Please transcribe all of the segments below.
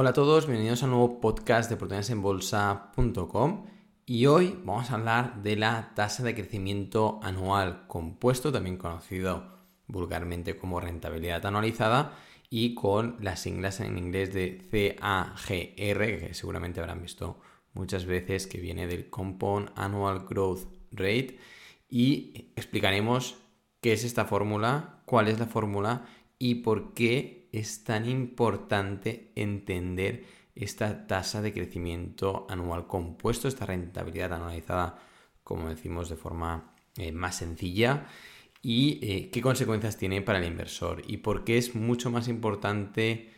Hola a todos, bienvenidos a un nuevo podcast de oportunidadesenbolsa.com y hoy vamos a hablar de la tasa de crecimiento anual compuesto, también conocido vulgarmente como rentabilidad anualizada y con las siglas en inglés de CAGR, que seguramente habrán visto muchas veces, que viene del Compound Annual Growth Rate. Y explicaremos qué es esta fórmula, cuál es la fórmula y por qué es tan importante entender esta tasa de crecimiento anual compuesto, esta rentabilidad anualizada, como decimos de forma eh, más sencilla, y eh, qué consecuencias tiene para el inversor y por qué es mucho más importante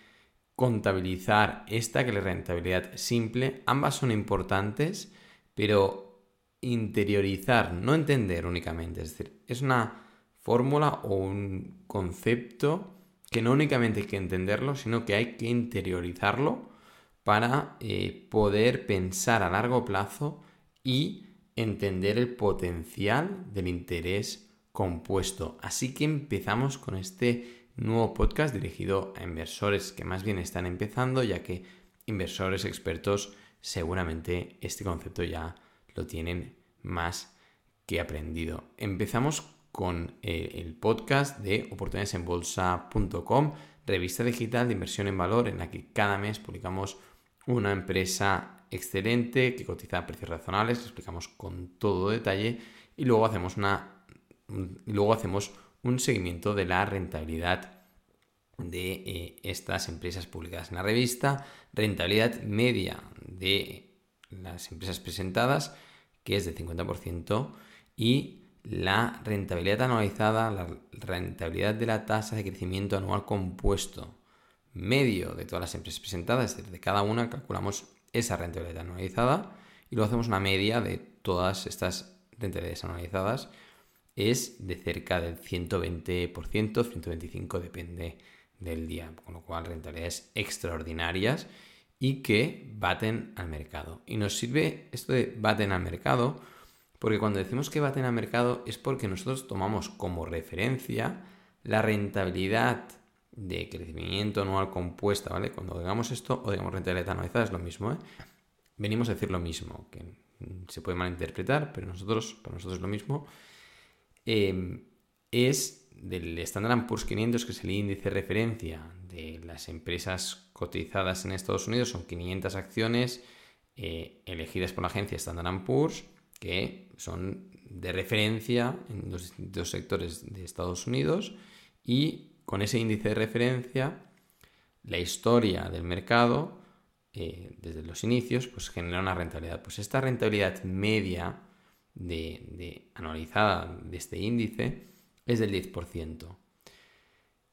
contabilizar esta que la rentabilidad simple. Ambas son importantes, pero interiorizar, no entender únicamente, es decir, es una fórmula o un concepto que no únicamente hay que entenderlo, sino que hay que interiorizarlo para eh, poder pensar a largo plazo y entender el potencial del interés compuesto. Así que empezamos con este nuevo podcast dirigido a inversores que más bien están empezando, ya que inversores expertos seguramente este concepto ya lo tienen más que aprendido. Empezamos con eh, el podcast de oportunidadesenbolsa.com, revista digital de inversión en valor en la que cada mes publicamos una empresa excelente que cotiza a precios razonables, explicamos con todo detalle y luego hacemos una luego hacemos un seguimiento de la rentabilidad de eh, estas empresas publicadas en la revista, rentabilidad media de las empresas presentadas, que es de 50%, y la rentabilidad anualizada, la rentabilidad de la tasa de crecimiento anual compuesto medio de todas las empresas presentadas, de cada una calculamos esa rentabilidad anualizada y luego hacemos una media de todas estas rentabilidades anualizadas, es de cerca del 120%, 125% depende del día, con lo cual rentabilidades extraordinarias y que baten al mercado. Y nos sirve esto de baten al mercado porque cuando decimos que baten al mercado es porque nosotros tomamos como referencia la rentabilidad de crecimiento anual compuesta, ¿vale? Cuando digamos esto, o digamos rentabilidad anualizada, es lo mismo, ¿eh? Venimos a decir lo mismo, que se puede malinterpretar, pero nosotros, para nosotros es lo mismo. Em, es del Standard Poor's 500, que es el índice de referencia de las empresas cotizadas en Estados Unidos, son 500 acciones eh, elegidas por la agencia Standard Poor's que son de referencia en los distintos sectores de Estados Unidos y con ese índice de referencia la historia del mercado eh, desde los inicios pues genera una rentabilidad. Pues esta rentabilidad media de, anualizada de este índice es del 10%.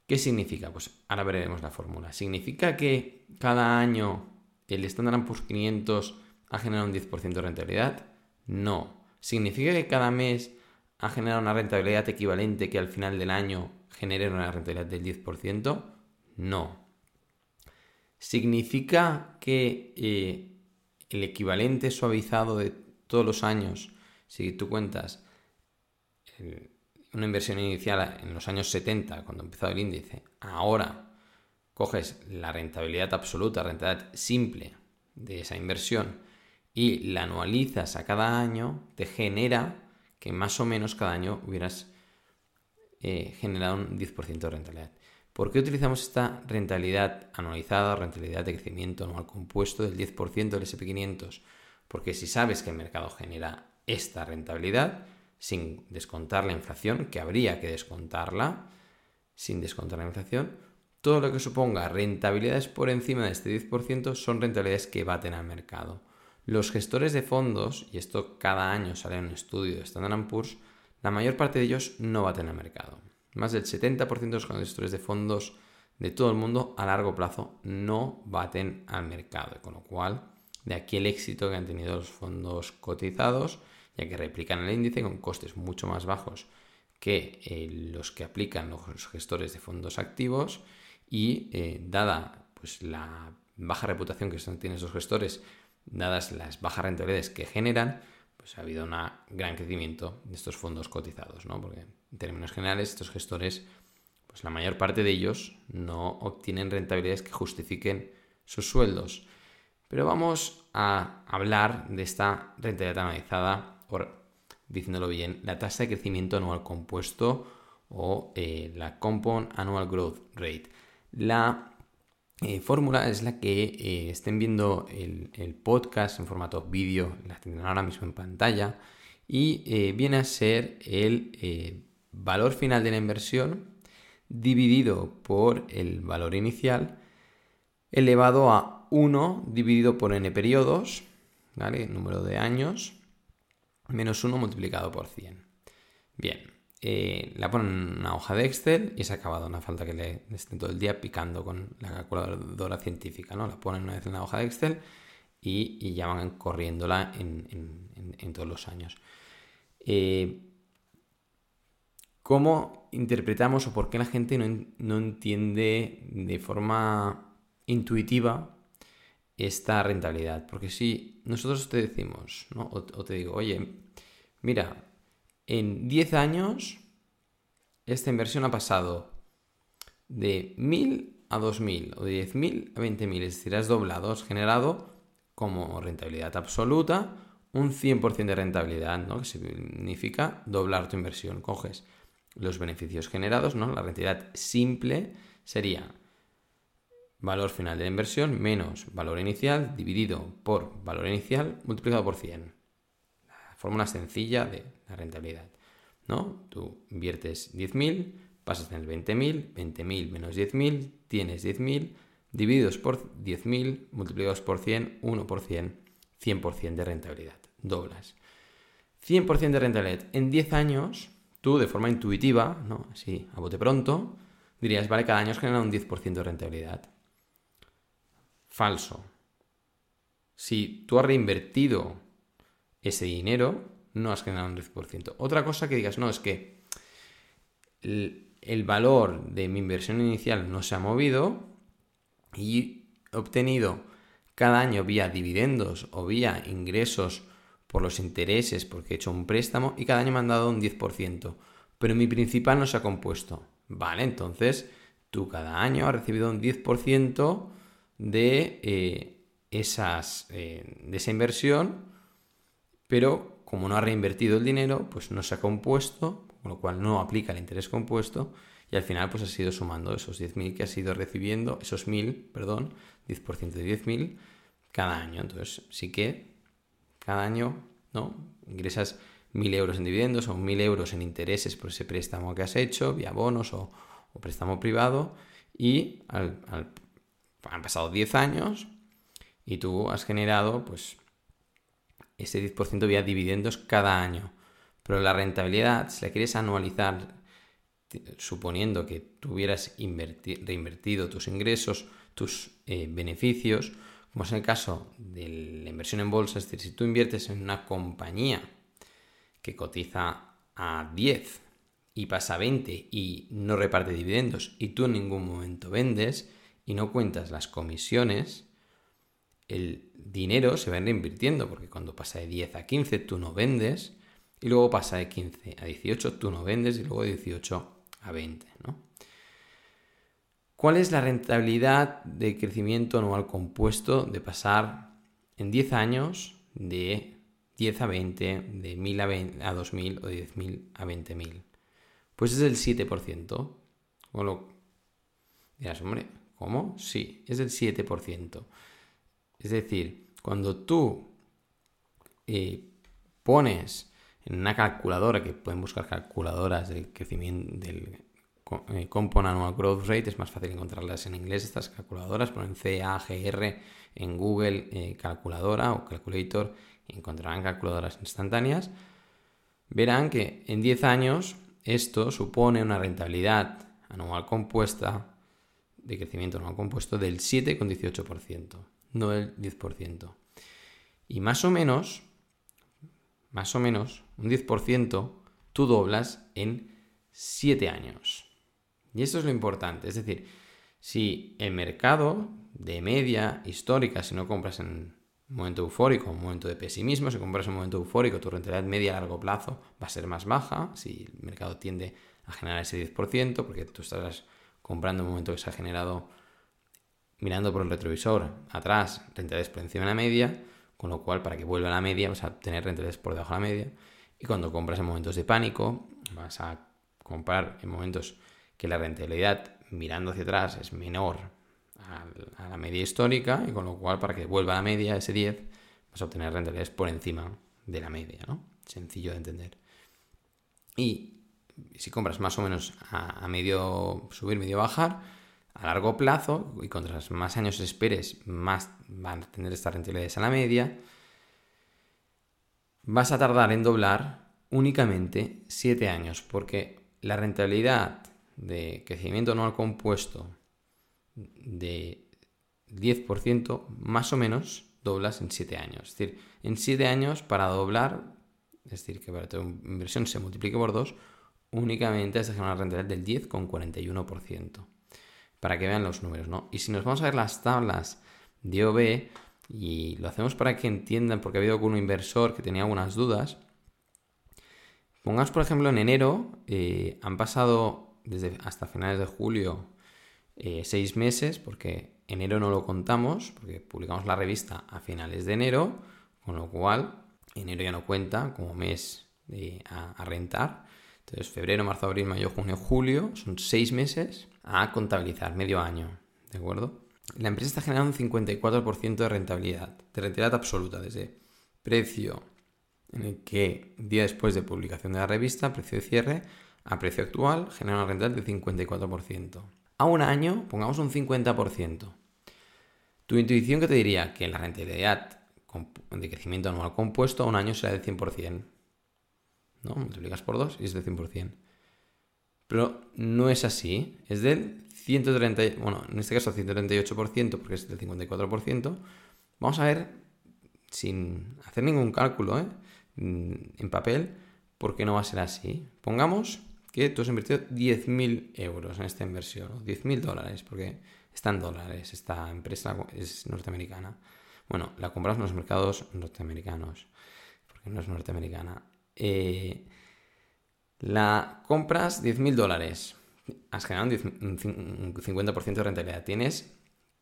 ¿Qué significa? Pues ahora veremos la fórmula. Significa que cada año el Standard Poor's 500 ha generado un 10% de rentabilidad. No. ¿Significa que cada mes ha generado una rentabilidad equivalente que al final del año genere una rentabilidad del 10%? No. ¿Significa que eh, el equivalente suavizado de todos los años, si tú cuentas una inversión inicial en los años 70, cuando empezó el índice, ahora coges la rentabilidad absoluta, rentabilidad simple de esa inversión y la anualizas a cada año, te genera que más o menos cada año hubieras eh, generado un 10% de rentabilidad. ¿Por qué utilizamos esta rentabilidad anualizada, rentabilidad de crecimiento anual compuesto del 10% del SP500? Porque si sabes que el mercado genera esta rentabilidad, sin descontar la inflación, que habría que descontarla, sin descontar la inflación, todo lo que suponga rentabilidades por encima de este 10% son rentabilidades que baten al mercado. Los gestores de fondos, y esto cada año sale en un estudio de Standard Poor's, la mayor parte de ellos no baten al mercado. Más del 70% de los gestores de fondos de todo el mundo a largo plazo no baten al mercado. Con lo cual, de aquí el éxito que han tenido los fondos cotizados, ya que replican el índice con costes mucho más bajos que eh, los que aplican los gestores de fondos activos y eh, dada pues, la baja reputación que tienen esos gestores dadas las bajas rentabilidades que generan, pues ha habido un gran crecimiento de estos fondos cotizados, ¿no? Porque en términos generales estos gestores, pues la mayor parte de ellos no obtienen rentabilidades que justifiquen sus sueldos. Pero vamos a hablar de esta rentabilidad analizada, por diciéndolo bien, la tasa de crecimiento anual compuesto o eh, la Compound Annual Growth Rate. La eh, fórmula es la que eh, estén viendo el, podcast en formato vídeo, la tendrán ahora mismo en pantalla, y viene a ser el valor final de la inversión dividido por el valor inicial elevado a 1 dividido por n periodos, ¿vale? Número de años, menos 1 multiplicado por 100. Bien, eh, la ponen en una hoja de Excel y se ha acabado, no falta que le estén todo el día picando con la calculadora científica, ¿no? La ponen una vez en la hoja de Excel y, ya van corriéndola en, todos los años. Eh, ¿Cómo interpretamos o por qué la gente no, entiende de forma intuitiva esta rentabilidad? Porque si nosotros te decimos, ¿no? o, te digo, oye, mira, en 10 años esta inversión ha pasado de 1000 a 2000 o de 10.000 a 20.000, es decir, has doblado, has generado como rentabilidad absoluta un 100% de rentabilidad, que significa doblar tu inversión. Coges los beneficios generados, ¿no? La rentabilidad simple sería valor final de la inversión menos valor inicial dividido por valor inicial multiplicado por 100. La fórmula sencilla de la rentabilidad, ¿no? Tú inviertes 10.000, pasas en el 20.000, 20.000 menos 10.000, tienes 10.000, divididos por 10.000, multiplicados por 100, 1 por 100, 100% de rentabilidad. Doblas. 100% de rentabilidad en 10 años tú de forma intuitiva, ¿no? así a bote pronto, dirías, vale, cada año has generado un 10% de rentabilidad. Falso. Si tú has reinvertido ese dinero, no has generado un 10%. Otra cosa que digas, no, es que el, valor de mi inversión inicial no se ha movido y he obtenido cada año vía dividendos o vía ingresos por los intereses porque he hecho un préstamo y cada año me han dado un 10%, pero mi principal no se ha compuesto. Vale, entonces tú cada año has recibido un 10% de, eh, esas, eh, de esa inversión, pero como no ha reinvertido el dinero, pues no se ha compuesto, con lo cual no aplica el interés compuesto y al final pues has ido sumando esos 10.000 que has ido recibiendo, esos 1.000, perdón, 10% de 10.000 cada año. Entonces sí que cada año, ¿no? Ingresas mil euros en dividendos o mil euros en intereses por ese préstamo que has hecho, vía bonos o, préstamo privado, y han pasado 10 años y tú has generado pues ese 10% vía dividendos cada año. Pero la rentabilidad, si la quieres anualizar, suponiendo que tuvieras reinvertido tus ingresos, tus eh, beneficios, como es el caso de la inversión en bolsa, es decir, si tú inviertes en una compañía que cotiza a 10 y pasa a 20 y no reparte dividendos y tú en ningún momento vendes y no cuentas las comisiones, el dinero se va reinvirtiendo porque cuando pasa de 10 a 15 tú no vendes y luego pasa de 15 a 18 tú no vendes y luego de 18 a 20, ¿no? ¿Cuál es la rentabilidad de crecimiento anual compuesto de pasar en 10 años de 10 a 20, de 1000 a, 2000 o de 10.000 a 20.000? Pues es del 7%. O lo dirás, hombre, ¿cómo? Sí, es del 7%. Es decir, cuando tú eh, pones en una calculadora, que pueden buscar calculadoras del crecimiento del eh, Compound Annual Growth Rate, es más fácil encontrarlas en inglés, estas calculadoras, ponen CAGR en Google eh, calculadora o calculator y encontrarán calculadoras instantáneas, verán que en 10 años esto supone una rentabilidad anual compuesta de crecimiento anual compuesto del 7,18%, no del 10%. Y más o menos, más o menos, un 10% tú doblas en 7 años. Y eso es lo importante. Es decir, si el mercado de media histórica, si no compras en un momento eufórico, un momento de pesimismo, si compras en un momento eufórico, tu rentabilidad media a largo plazo va a ser más baja, si el mercado tiende a generar ese 10%, porque tú estarás comprando en un momento que se ha generado mirando por el retrovisor atrás, rentabilidades por encima de la media, con lo cual para que vuelva a la media vas a tener rentabilidades por debajo de la media. Y cuando compras en momentos de pánico, vas a comprar en momentos que la rentabilidad mirando hacia atrás es menor a la media histórica y con lo cual para que vuelva a la media ese 10 vas a obtener rentabilidades por encima de la media, ¿no? Sencillo de entender. Y si compras más o menos a, medio subir, medio bajar, a largo plazo, y cuantos más años esperes, más van a tener estas rentabilidades a la media, vas a tardar en doblar únicamente 7 años, porque la rentabilidad de crecimiento anual compuesto de 10% más o menos doblas en 7 años. Es decir, en 7 años para doblar, es decir, que para tu inversión se multiplique por 2, únicamente has de generar una rentabilidad del 10,41%. Para que vean los números, ¿no? Y si nos vamos a ver las tablas de OB, y lo hacemos para que entiendan, porque ha habido algún inversor que tenía algunas dudas. Pongamos, por ejemplo, en enero, eh, han pasado desde hasta finales de julio eh, seis meses, porque enero no lo contamos, porque publicamos la revista a finales de enero, con lo cual enero ya no cuenta como mes a rentar. Entonces, febrero, marzo, abril, mayo, junio, julio, son seis meses a contabilizar, medio año, ¿de acuerdo? La empresa está generando un 54% de rentabilidad, de rentabilidad absoluta, desde precio en el que día después de publicación de la revista, precio de cierre, a precio actual, genera una rentabilidad del 54%. A un año, pongamos un 50%. Tu intuición que te diría que la rentabilidad de crecimiento anual compuesto a un año será del 100%. ¿No? Multiplicas por 2 y es del 100%. Pero no es así, es del 130, bueno, en este caso 138% porque es del 54%. Vamos a ver, sin hacer ningún cálculo ¿eh? mm, en papel, por qué no va a ser así. Pongamos que tú has invertido 10.000 euros en esta inversión, 10.000 dólares, porque está en dólares, esta empresa es norteamericana. Bueno, la compras en los mercados norteamericanos, porque no es norteamericana. Eh, la compras 10.000 dólares. Has generado un 50% de rentabilidad. Tienes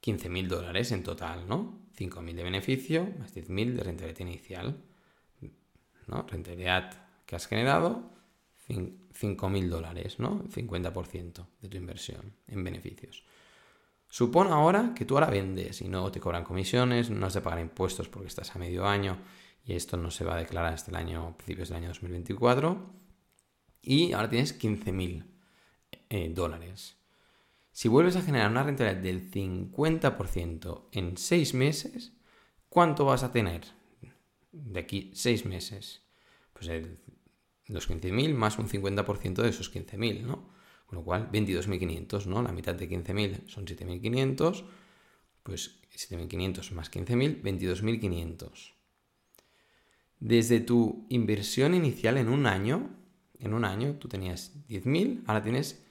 15.000 dólares en total, ¿no? 5.000 de beneficio más 10.000 de rentabilidad inicial. ¿no? Rentabilidad que has generado, 5.000 dólares, ¿no? 50% de tu inversión en beneficios. Supone ahora que tú ahora vendes y no te cobran comisiones, no has de pagar impuestos porque estás a medio año y esto no se va a declarar hasta el año, principios del año 2024. Y ahora tienes 15.000 eh, dólares. Si vuelves a generar una rentabilidad del 50% en 6 meses, ¿cuánto vas a tener de aquí 6 meses? Pues los 15.000 más un 50% de esos 15.000, ¿no? Con lo cual, 22.500, ¿no? La mitad de 15.000 son 7.500, pues 7.500 más 15.000, 22.500 desde tu inversión inicial en un año, en un año tú tenías 10.000, ahora tienes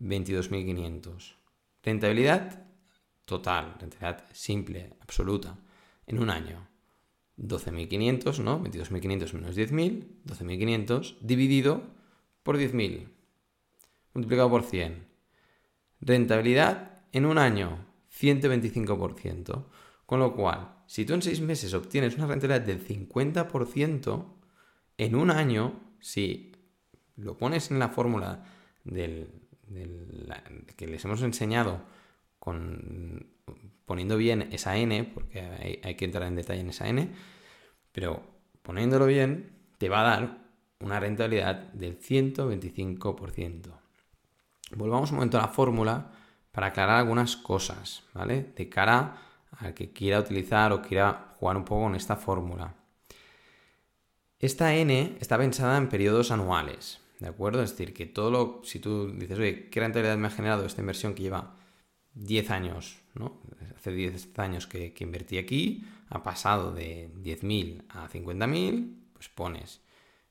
22.500. Rentabilidad total, rentabilidad simple, absoluta, en un año. 12.500, ¿no? 22.500 menos 10.000, 12.500 dividido por 10.000, multiplicado por 100. Rentabilidad en un año, 125%. Con lo cual, si tú en seis meses obtienes una rentabilidad del 50%, en un año, si lo pones en la fórmula del, que les hemos enseñado con, poniendo bien esa n, porque hay, hay, que entrar en detalle en esa n, pero poniéndolo bien, te va a dar una rentabilidad del 125%. Volvamos un momento a la fórmula para aclarar algunas cosas, ¿vale? De cara al que quiera utilizar o quiera jugar un poco con esta fórmula. Esta n está pensada en periodos anuales, ¿de acuerdo? Es decir, que todo lo, si tú dices, oye, ¿qué rentabilidad me ha generado esta inversión que lleva 10 años, ¿no? Hace 10 años que, invertí aquí, ha pasado de 10.000 a 50.000, pues pones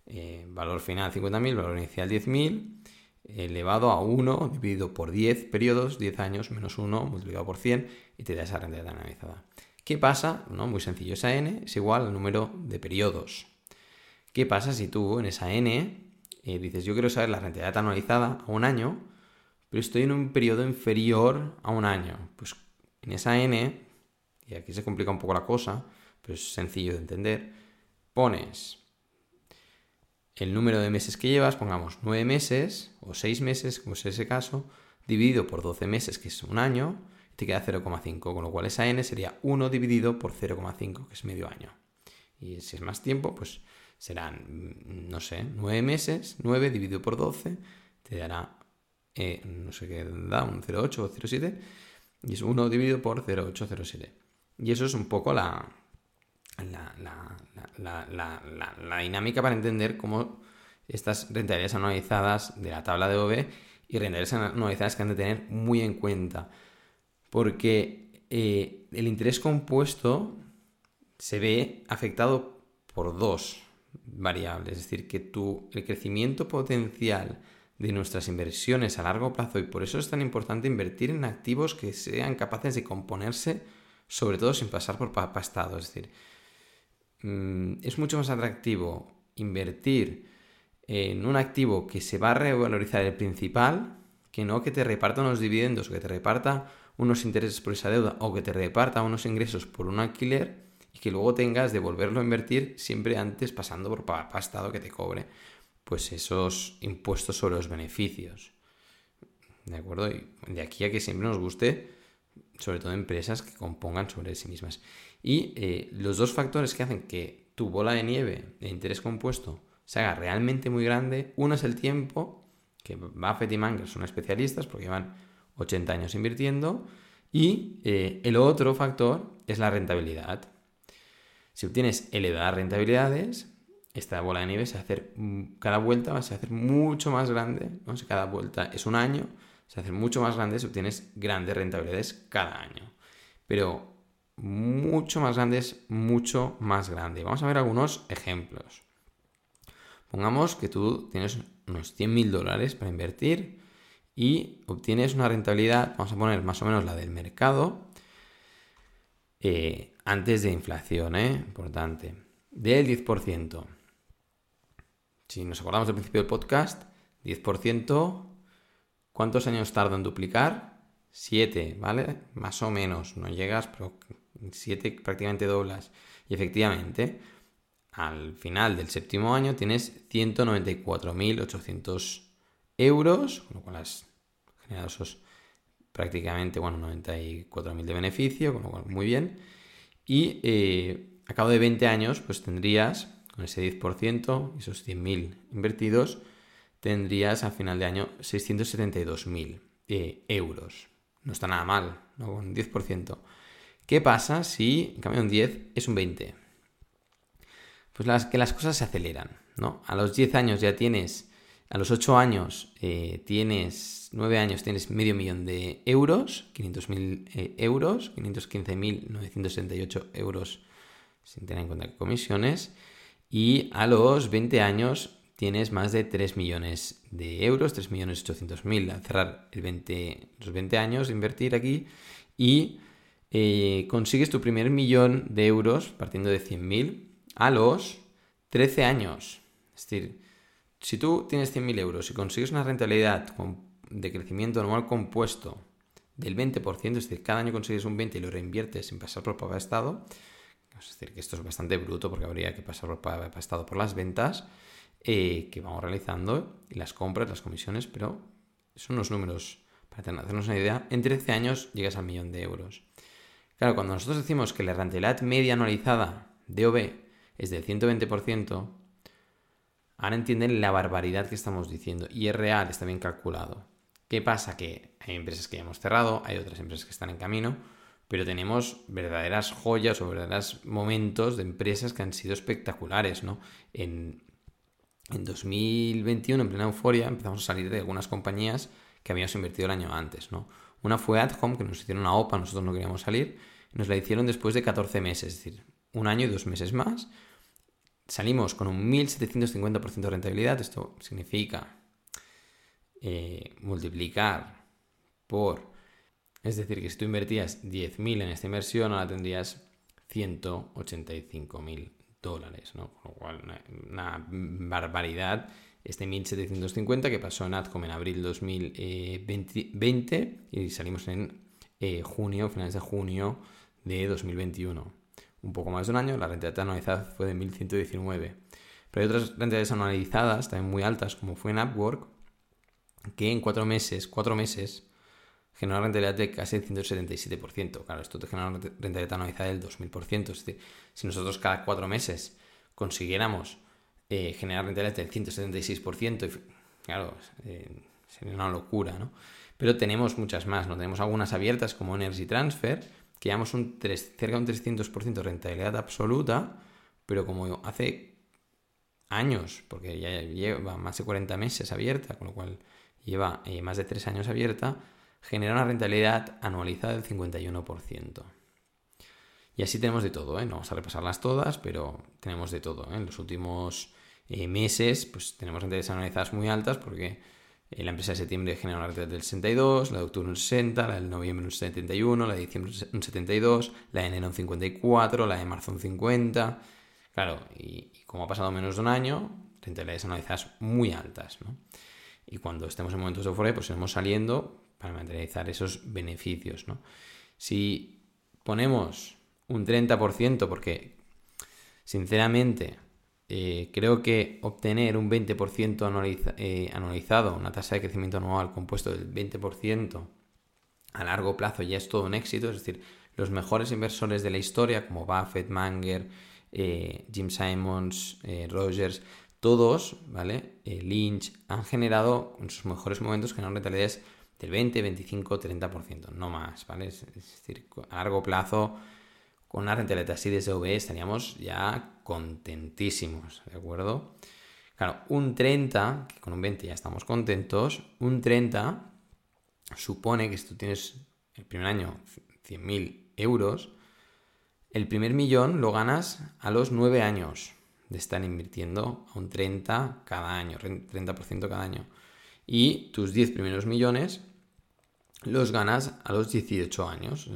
eh, valor final 50.000, valor inicial 10.000, elevado a 1 dividido por 10 periodos, 10 años menos 1 multiplicado por 100 y te da esa rentabilidad analizada. ¿Qué pasa? No, muy sencillo, esa n es igual al número de periodos. ¿Qué pasa si tú en esa n eh, dices yo quiero saber la rentabilidad anualizada a un año, pero estoy en un periodo inferior a un año? Pues en esa n, y aquí se complica un poco la cosa, pero es sencillo de entender, pones el número de meses que llevas, pongamos 9 meses o 6 meses, como es ese caso, dividido por 12 meses, que es un año, te queda 0,5, con lo cual esa n sería 1 dividido por 0,5, que es medio año. Y si es más tiempo, pues serán, mm, no sé, 9 meses, 9 dividido por 12, te dará, eh, no sé qué da, un 0,8 o 0,7, y es 1 dividido por 0,807. Y eso es un poco la, la, dinámica para entender cómo estas rentabilidades anualizadas de la tabla de OV y rentabilidades anualizadas que han de tener muy en cuenta. Porque eh, el interés compuesto se ve afectado por dos variables. Es decir, que tu, el crecimiento potencial de nuestras inversiones a largo plazo y por eso es tan importante invertir en activos que sean capaces de componerse, sobre todo sin pasar por papastado. Es decir, mm, es mucho más atractivo invertir en un activo que se va a revalorizar el principal que no que te reparta unos dividendos, que te reparta unos intereses por esa deuda o que te reparta unos ingresos por un alquiler y que luego tengas de volverlo a invertir siempre antes pasando por papastado que te cobre pues esos impuestos sobre los beneficios. ¿De acuerdo? Y de aquí a que siempre nos guste, sobre todo empresas que compongan sobre sí mismas. Y eh, los dos factores que hacen que tu bola de nieve de interés compuesto se haga realmente muy grande, uno es el tiempo, que Buffett y Munger son especialistas porque llevan 80 años invirtiendo, y eh, el otro factor es la rentabilidad. Si obtienes elevadas rentabilidades, esta bola de nieve se hacer, mm, cada vuelta va a hacer mucho más grande, ¿no? si cada vuelta es un año, se hacer mucho más grande si obtienes grandes rentabilidades cada año. Pero mucho más grandes, mucho más grande. Vamos a ver algunos ejemplos. Pongamos que tú tienes unos 100.000 dólares para invertir y obtienes una rentabilidad, vamos a poner más o menos la del mercado, eh, antes de inflación, ¿eh? importante, del 10%. Si nos acordamos del principio del podcast, 10%, ¿cuántos años tarda en duplicar? 7, ¿vale? Más o menos, no llegas, pero 7 prácticamente doblas. Y efectivamente, al final del séptimo año tienes 194.800 euros, con lo cual has generado esos prácticamente, bueno, 94.000 de beneficio, con lo cual muy bien. Y eh, a cabo de 20 años, pues tendrías con ese 10% y esos 100.000 invertidos, tendrías a final de año 672.000 eh, euros. No está nada mal, ¿no? Con un 10%. ¿Qué pasa si, en cambio, un 10 es un 20? Pues las, que las cosas se aceleran, ¿no? A los 10 años ya tienes, a los 8 años eh, tienes, 9 años tienes medio millón de euros, 500.000 eh, euros, 515.968 euros sin tener en cuenta comisiones, y a los 20 años tienes más de 3 millones de euros, 3.800.000 al cerrar el 20, los 20 años de invertir aquí y eh, consigues tu primer millón de euros partiendo de 100.000 a los 13 años. Es decir, si tú tienes 100.000 euros y consigues una rentabilidad de crecimiento anual compuesto del 20%, es decir, cada año consigues un 20 y lo reinviertes sin pasar por pago estado, es decir, que esto es bastante bruto porque habría que pasar por, estado por las ventas eh, que vamos realizando, y las compras, las comisiones, pero son unos números, para hacernos una idea, en 13 años llegas al millón de euros. Claro, cuando nosotros decimos que la rentabilidad media anualizada de OB es del 120%, ahora entienden la barbaridad que estamos diciendo y es real, está bien calculado. ¿Qué pasa? Que hay empresas que ya hemos cerrado, hay otras empresas que están en camino, pero tenemos verdaderas joyas o verdaderos momentos de empresas que han sido espectaculares, ¿no? En, 2021, en plena euforia, empezamos a salir de algunas compañías que habíamos invertido el año antes, ¿no? Una fue Adhome, que nos hicieron una OPA, nosotros no queríamos salir, nos la hicieron después de 14 meses, es decir, un año y dos meses más. Salimos con un 1750% de rentabilidad, esto significa eh, multiplicar por es decir, que si tú invertías 10.000 en esta inversión, ahora tendrías 185.000 dólares, ¿no? Con lo cual, una, barbaridad. Este 1.750 que pasó en Adcom en abril 2020 y salimos en eh, junio, finales de junio de 2021. Un poco más de un año, la rentabilidad anualizada fue de 1.119. Pero hay otras rentabilidades anualizadas también muy altas, como fue en Upwork, que en cuatro meses, cuatro meses, generó una rentabilidad de casi el 177%. Claro, esto te genera una rentabilidad anualizada del 2000%. Es decir, si nosotros cada cuatro meses consiguiéramos eh, generar rentabilidad del 176%, claro, eh, sería una locura, ¿no? Pero tenemos muchas más, ¿no? Tenemos algunas abiertas como Energy Transfer, que llevamos un cerca de un 300% de rentabilidad absoluta, pero como hace años, porque ya lleva más de 40 meses abierta, con lo cual lleva eh, más de 3 años abierta, genera una rentabilidad anualizada del 51%. Y así tenemos de todo, ¿eh? no vamos a repasarlas todas, pero tenemos de todo. ¿eh? En los últimos eh, meses pues tenemos rentabilidades anualizadas muy altas porque la empresa de septiembre genera una rentabilidad del 62, la de octubre un 60, la de noviembre un 71, la de diciembre un 72, la de enero un 54, la de marzo un 50. Claro, y, como ha pasado menos de un año, rentabilidades anualizadas muy altas. Y cuando estemos en momentos de euforia, pues iremos saliendo para materializar esos beneficios. ¿no? Si ponemos un 30%, porque sinceramente eh, creo que obtener un 20% eh, anualizado, una tasa de crecimiento anual compuesto del 20% a largo plazo ya es todo un éxito. Es decir, los mejores inversores de la historia, como Buffett, Manger, eh, Jim Simons, Rogers, todos, ¿vale? Lynch, han generado en sus mejores momentos generan rentabilidades del 20, 25, 30%, no más, ¿vale? Es, decir, a largo plazo, con una rentabilidad así de SV estaríamos ya contentísimos, ¿de acuerdo? Claro, un 30, que con un 20 ya estamos contentos, un 30 supone que si tú tienes el primer año 100.000 euros, el primer millón lo ganas a los 9 años de estar invirtiendo a un 30 cada año, 30% cada año y tus 10 primeros millones los ganas a los 18 años.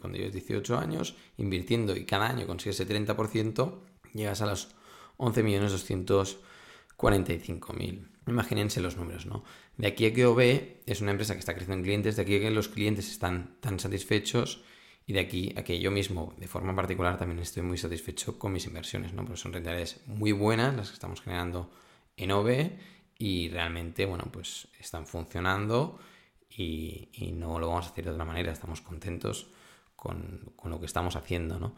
Cuando lleves 18 años invirtiendo y cada año consigues ese 30%, llegas a los 11.245.000. Imagínense los números, ¿no? De aquí a que OB es una empresa que está creciendo en clientes, de aquí a que los clientes están tan satisfechos y de aquí a que yo mismo, de forma particular, también estoy muy satisfecho con mis inversiones, ¿no? Porque son rentabilidades muy buenas las que estamos generando en OB y realmente, bueno, pues están funcionando y, no lo vamos a hacer de otra manera, estamos contentos con, lo que estamos haciendo, ¿no?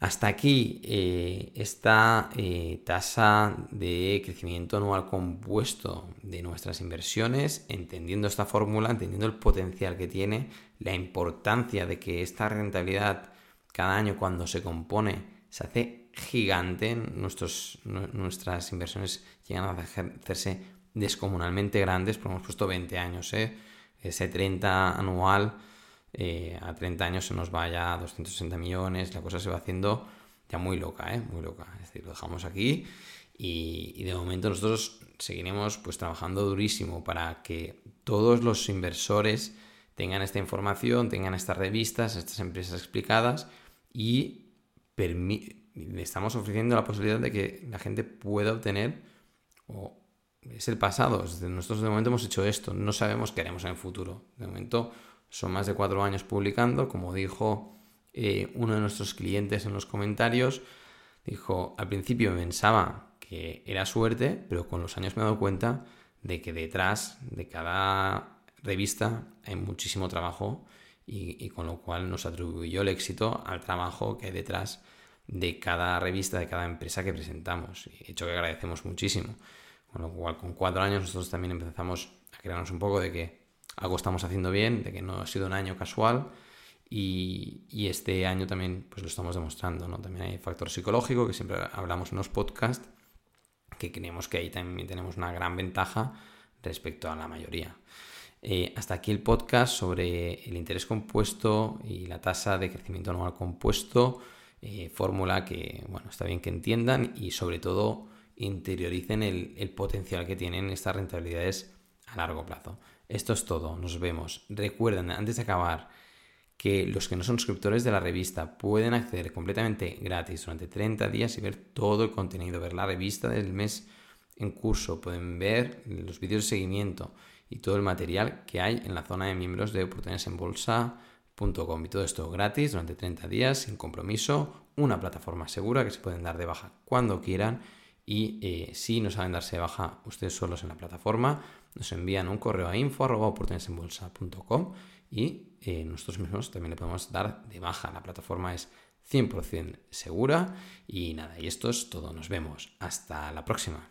Hasta aquí eh, esta eh, tasa de crecimiento anual compuesto de nuestras inversiones, entendiendo esta fórmula, entendiendo el potencial que tiene, la importancia de que esta rentabilidad cada año cuando se compone se hace gigante, nuestros, nuestras inversiones llegan a hacerse descomunalmente grandes, porque hemos puesto 20 años, ¿eh? ese 30 anual eh, a 30 años se nos va ya a 260 millones, la cosa se va haciendo ya muy loca, ¿eh? muy loca, es decir, lo dejamos aquí y, y de momento nosotros seguiremos pues trabajando durísimo para que todos los inversores tengan esta información, tengan estas revistas, estas empresas explicadas y le estamos ofreciendo la posibilidad de que la gente pueda obtener, o es el pasado, nosotros de momento hemos hecho esto, no sabemos qué haremos en el futuro. De momento son más de cuatro años publicando, como dijo eh, uno de nuestros clientes en los comentarios, dijo, al principio pensaba que era suerte, pero con los años me he dado cuenta de que detrás de cada revista hay muchísimo trabajo y, y con lo cual nos atribuyó el éxito al trabajo que hay detrás de cada revista, de cada empresa que presentamos. Hecho que agradecemos muchísimo. Con lo cual, con cuatro años nosotros también empezamos a crearnos un poco de que algo estamos haciendo bien, de que no ha sido un año casual y, este año también pues lo estamos demostrando. ¿no? También hay factor psicológico, que siempre hablamos en los podcasts, que creemos que ahí también tenemos una gran ventaja respecto a la mayoría. Eh, hasta aquí el podcast sobre el interés compuesto y la tasa de crecimiento anual compuesto. Eh, fórmula que, bueno, está bien que entiendan y sobre todo interioricen el, potencial que tienen estas rentabilidades a largo plazo. Esto es todo, nos vemos. Recuerden, antes de acabar, que los que no son suscriptores de la revista pueden acceder completamente gratis durante 30 días y ver todo el contenido, ver la revista del mes en curso, pueden ver los vídeos de seguimiento y todo el material que hay en la zona de miembros de oportunidades en bolsa y todo esto gratis durante 30 días, sin compromiso, una plataforma segura que se pueden dar de baja cuando quieran y eh, si no saben darse de baja ustedes solos en la plataforma, nos envían un correo a info.oportunidadesenbolsa.com y eh, nosotros mismos también le podemos dar de baja. La plataforma es 100% segura y nada, y esto es todo. Nos vemos. Hasta la próxima.